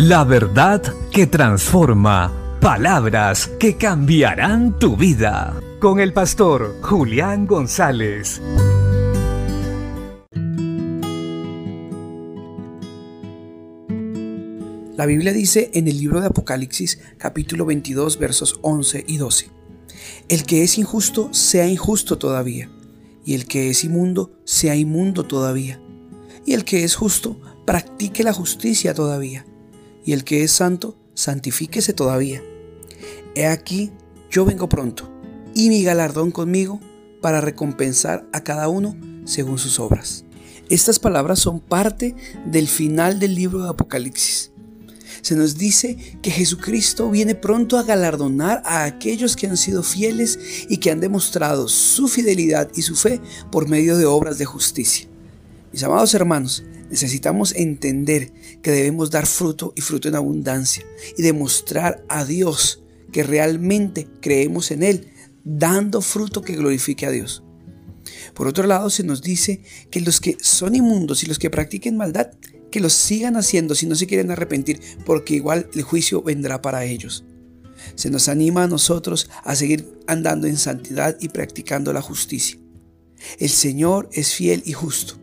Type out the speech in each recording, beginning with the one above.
La verdad que transforma. Palabras que cambiarán tu vida. Con el pastor Julián González. La Biblia dice en el libro de Apocalipsis capítulo 22 versos 11 y 12. El que es injusto sea injusto todavía, y el que es inmundo sea inmundo todavía, y el que es justo practique la justicia todavía y el que es santo, santifíquese todavía. He aquí, yo vengo pronto, y mi galardón conmigo para recompensar a cada uno según sus obras. Estas palabras son parte del final del libro de Apocalipsis. Se nos dice que Jesucristo viene pronto a galardonar a aquellos que han sido fieles y que han demostrado su fidelidad y su fe por medio de obras de justicia. Mis amados hermanos, necesitamos entender que debemos dar fruto y fruto en abundancia y demostrar a Dios que realmente creemos en Él, dando fruto que glorifique a Dios. Por otro lado, se nos dice que los que son inmundos y los que practiquen maldad, que los sigan haciendo si no se quieren arrepentir, porque igual el juicio vendrá para ellos. Se nos anima a nosotros a seguir andando en santidad y practicando la justicia. El Señor es fiel y justo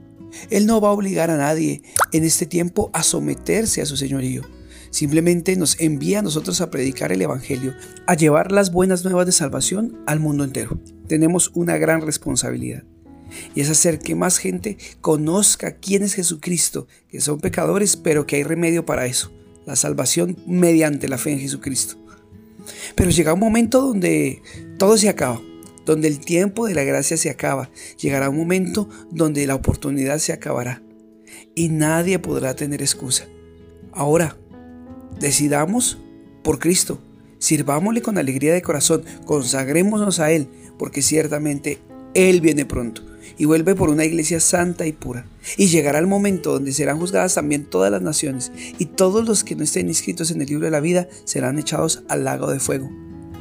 él no va a obligar a nadie en este tiempo a someterse a su señorío. Simplemente nos envía a nosotros a predicar el Evangelio, a llevar las buenas nuevas de salvación al mundo entero. Tenemos una gran responsabilidad. Y es hacer que más gente conozca quién es Jesucristo, que son pecadores, pero que hay remedio para eso. La salvación mediante la fe en Jesucristo. Pero llega un momento donde todo se acaba donde el tiempo de la gracia se acaba. Llegará un momento donde la oportunidad se acabará y nadie podrá tener excusa. Ahora, decidamos por Cristo, sirvámosle con alegría de corazón, consagrémonos a Él, porque ciertamente Él viene pronto y vuelve por una iglesia santa y pura. Y llegará el momento donde serán juzgadas también todas las naciones, y todos los que no estén inscritos en el libro de la vida serán echados al lago de fuego.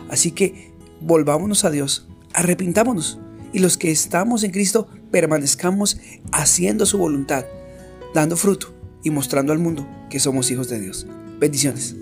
Así que volvámonos a Dios, arrepintámonos y los que estamos en Cristo permanezcamos haciendo su voluntad, dando fruto y mostrando al mundo que somos hijos de Dios. Bendiciones.